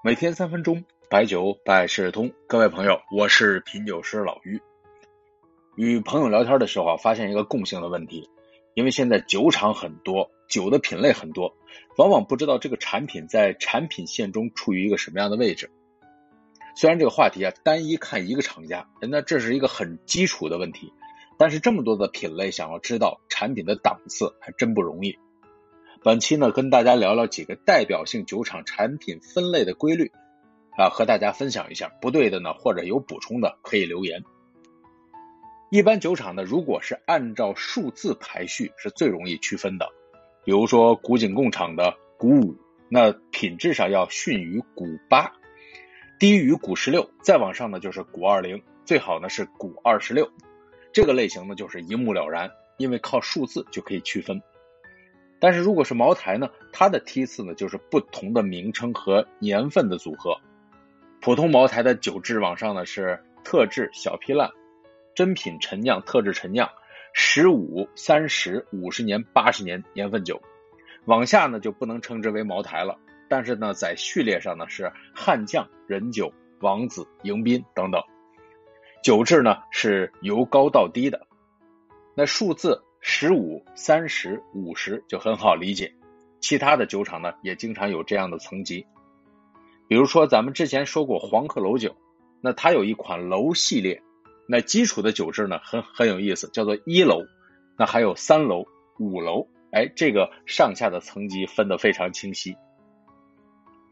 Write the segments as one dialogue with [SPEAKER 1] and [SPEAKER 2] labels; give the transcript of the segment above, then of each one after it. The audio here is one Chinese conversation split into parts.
[SPEAKER 1] 每天三分钟，白酒百事通。各位朋友，我是品酒师老于。与朋友聊天的时候啊，发现一个共性的问题，因为现在酒厂很多，酒的品类很多，往往不知道这个产品在产品线中处于一个什么样的位置。虽然这个话题啊，单一看一个厂家，那这是一个很基础的问题，但是这么多的品类，想要知道产品的档次，还真不容易。本期呢，跟大家聊聊几个代表性酒厂产品分类的规律，啊，和大家分享一下。不对的呢，或者有补充的，可以留言。一般酒厂呢，如果是按照数字排序，是最容易区分的。比如说古井贡厂的古五，那品质上要逊于古八，低于古十六，再往上呢就是古二零，最好呢是古二十六。这个类型呢就是一目了然，因为靠数字就可以区分。但是如果是茅台呢，它的梯次呢就是不同的名称和年份的组合。普通茅台的酒质往上呢是特制小批烂、珍品陈酿、特制陈酿、十五、三十、五十年、八十年年份酒，往下呢就不能称之为茅台了。但是呢，在序列上呢是悍将、人酒、王子、迎宾等等，酒质呢是由高到低的。那数字。十五、三十、五十就很好理解，其他的酒厂呢也经常有这样的层级。比如说咱们之前说过黄鹤楼酒，那它有一款楼系列，那基础的酒质呢很很有意思，叫做一楼，那还有三楼、五楼，哎，这个上下的层级分得非常清晰。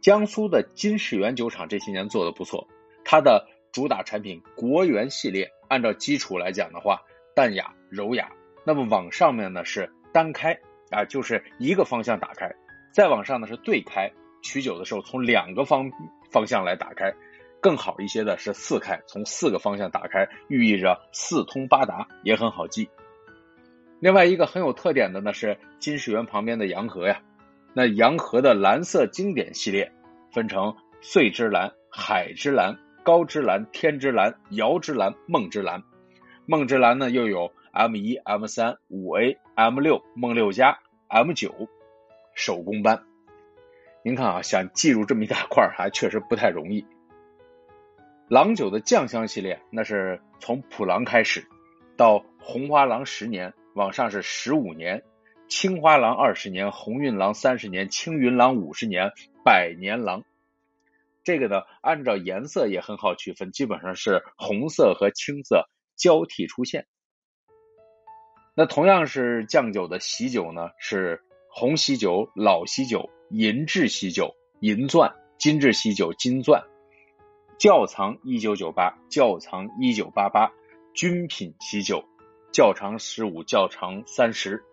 [SPEAKER 1] 江苏的金世元酒厂这些年做的不错，它的主打产品国元系列，按照基础来讲的话，淡雅、柔雅。那么往上面呢是单开啊，就是一个方向打开；再往上呢是对开，取酒的时候从两个方方向来打开。更好一些的是四开，从四个方向打开，寓意着四通八达，也很好记。另外一个很有特点的呢是金世缘旁边的洋河呀，那洋河的蓝色经典系列分成碎之蓝、海之蓝、高之蓝、天之蓝、瑶之蓝、梦之蓝。梦之蓝呢又有。M 一、M 三、五 A、M 六、梦六加、M 九，手工班。您看啊，想记住这么一大块还确实不太容易。郎酒的酱香系列，那是从普郎开始，到红花郎十年，往上是十五年，青花郎二十年，红运郎三十年，青云郎五十年，百年郎。这个呢，按照颜色也很好区分，基本上是红色和青色交替出现。那同样是酱酒的喜酒呢，是红喜酒、老喜酒、银质喜酒、银钻、金质喜酒、金钻、窖藏一九九八、窖藏一九八八、军品喜酒、窖藏十五、窖藏三十。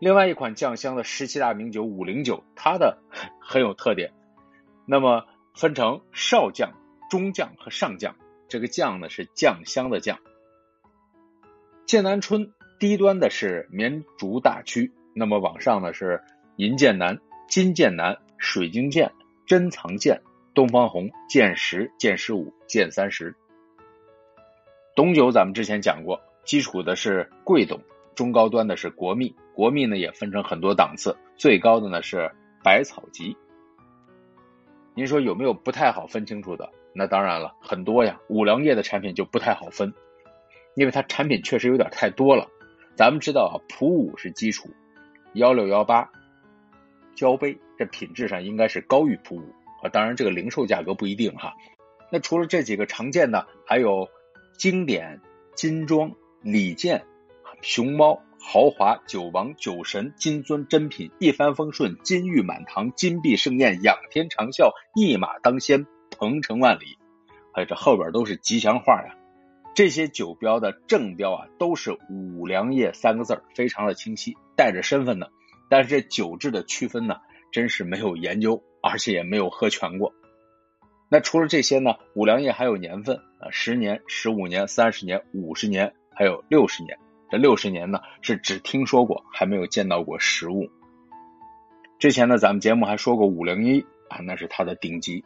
[SPEAKER 1] 另外一款酱香的十七大名酒五零九，它的 很有特点。那么分成少酱、中酱和上酱，这个酱呢是酱香的酱。剑南春低端的是绵竹大曲，那么往上呢是银剑南、金剑南、水晶剑、珍藏剑、东方红、剑十、剑十五、剑三十。董酒咱们之前讲过，基础的是贵董，中高端的是国蜜，国蜜呢也分成很多档次，最高的呢是百草集。您说有没有不太好分清楚的？那当然了，很多呀，五粮液的产品就不太好分。因为它产品确实有点太多了，咱们知道啊，普五是基础，幺六幺八交杯，这品质上应该是高于普五啊，当然这个零售价格不一定哈。那除了这几个常见的，还有经典、金装、礼剑、熊猫、豪华、酒王、酒神、金尊、珍品、一帆风顺、金玉满堂、金碧盛宴、仰天长啸、一马当先、鹏程万里，哎，这后边都是吉祥话呀。这些酒标的正标啊，都是五粮液三个字儿，非常的清晰，带着身份的。但是这酒质的区分呢，真是没有研究，而且也没有喝全过。那除了这些呢，五粮液还有年份啊，十年、十五年、三十年、五十年，还有六十年。这六十年呢，是只听说过，还没有见到过实物。之前呢，咱们节目还说过五零一啊，那是它的顶级。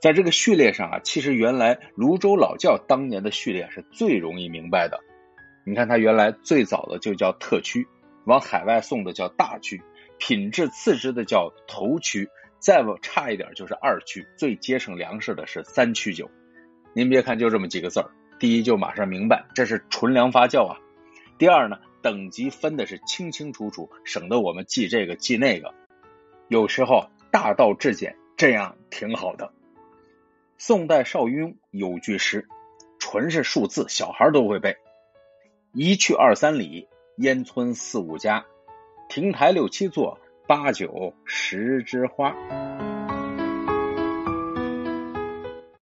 [SPEAKER 1] 在这个序列上啊，其实原来泸州老窖当年的序列是最容易明白的。你看它原来最早的就叫特区，往海外送的叫大区，品质次之的叫头区，再不差一点就是二曲，最节省粮食的是三曲酒。您别看就这么几个字儿，第一就马上明白这是纯粮发酵啊。第二呢，等级分的是清清楚楚，省得我们记这个记那个。有时候大道至简，这样挺好的。宋代邵雍有句诗，纯是数字，小孩都会背：一去二三里，烟村四五家，亭台六七座，八九十枝花。